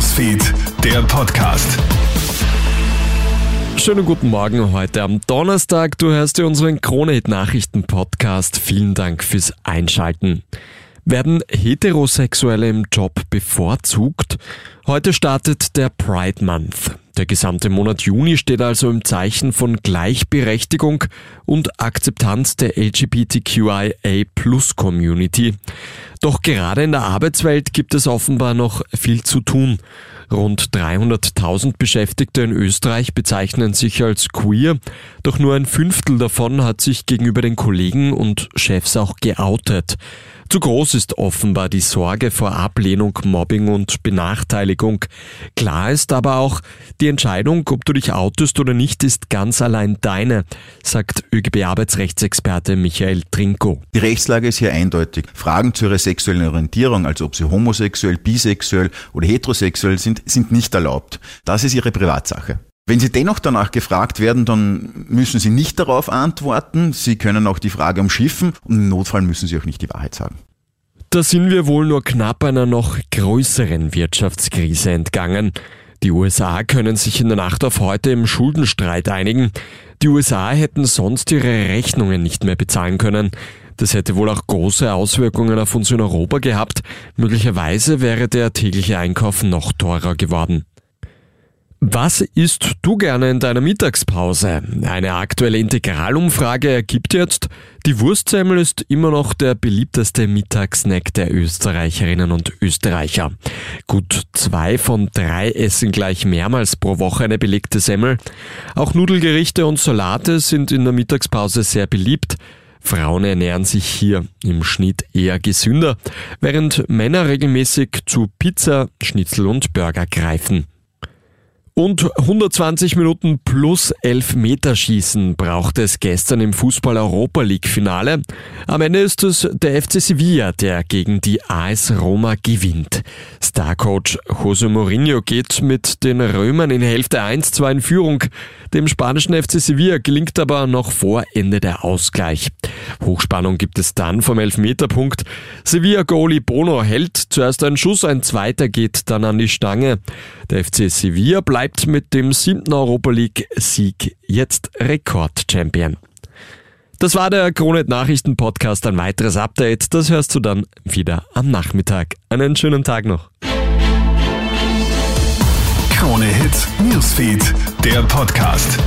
Newsfeed, der Podcast. Schönen guten Morgen heute am Donnerstag. Du hörst dir unseren Krone-Nachrichten-Podcast. Vielen Dank fürs Einschalten. Werden Heterosexuelle im Job bevorzugt? Heute startet der Pride Month. Der gesamte Monat Juni steht also im Zeichen von Gleichberechtigung und Akzeptanz der LGBTQIA-Plus-Community. Doch gerade in der Arbeitswelt gibt es offenbar noch viel zu tun. Rund 300.000 Beschäftigte in Österreich bezeichnen sich als queer, doch nur ein Fünftel davon hat sich gegenüber den Kollegen und Chefs auch geoutet. Zu groß ist offenbar die Sorge vor Ablehnung, Mobbing und Benachteiligung. Klar ist aber auch, die Entscheidung, ob du dich outest oder nicht, ist ganz allein deine, sagt ÖGB-Arbeitsrechtsexperte Michael Trinko. Die Rechtslage ist hier eindeutig. Fragen zu ihrer sexuellen Orientierung, also ob sie homosexuell, bisexuell oder heterosexuell sind, sind nicht erlaubt. Das ist ihre Privatsache. Wenn Sie dennoch danach gefragt werden, dann müssen Sie nicht darauf antworten. Sie können auch die Frage umschiffen und im Notfall müssen Sie auch nicht die Wahrheit sagen. Da sind wir wohl nur knapp einer noch größeren Wirtschaftskrise entgangen. Die USA können sich in der Nacht auf heute im Schuldenstreit einigen. Die USA hätten sonst ihre Rechnungen nicht mehr bezahlen können. Das hätte wohl auch große Auswirkungen auf uns in Europa gehabt. Möglicherweise wäre der tägliche Einkauf noch teurer geworden. Was isst du gerne in deiner Mittagspause? Eine aktuelle Integralumfrage ergibt jetzt, die Wurstsemmel ist immer noch der beliebteste Mittagssnack der Österreicherinnen und Österreicher. Gut zwei von drei essen gleich mehrmals pro Woche eine belegte Semmel. Auch Nudelgerichte und Salate sind in der Mittagspause sehr beliebt. Frauen ernähren sich hier im Schnitt eher gesünder, während Männer regelmäßig zu Pizza, Schnitzel und Burger greifen. Und 120 Minuten plus Elfmeterschießen braucht es gestern im Fußball Europa League Finale. Am Ende ist es der FC Sevilla, der gegen die AS Roma gewinnt. Starcoach Jose Mourinho geht mit den Römern in Hälfte 1 2 in Führung. Dem spanischen FC Sevilla gelingt aber noch vor Ende der Ausgleich. Hochspannung gibt es dann vom Elfmeterpunkt. Sevilla-Goalie Bono hält zuerst einen Schuss, ein zweiter geht dann an die Stange. Der FC Sevilla bleibt mit dem siebten Europa League-Sieg jetzt Rekord-Champion. Das war der Kronet Nachrichten Podcast. Ein weiteres Update, das hörst du dann wieder am Nachmittag. Einen schönen Tag noch. Krone Hits, Newsfeed, der Podcast.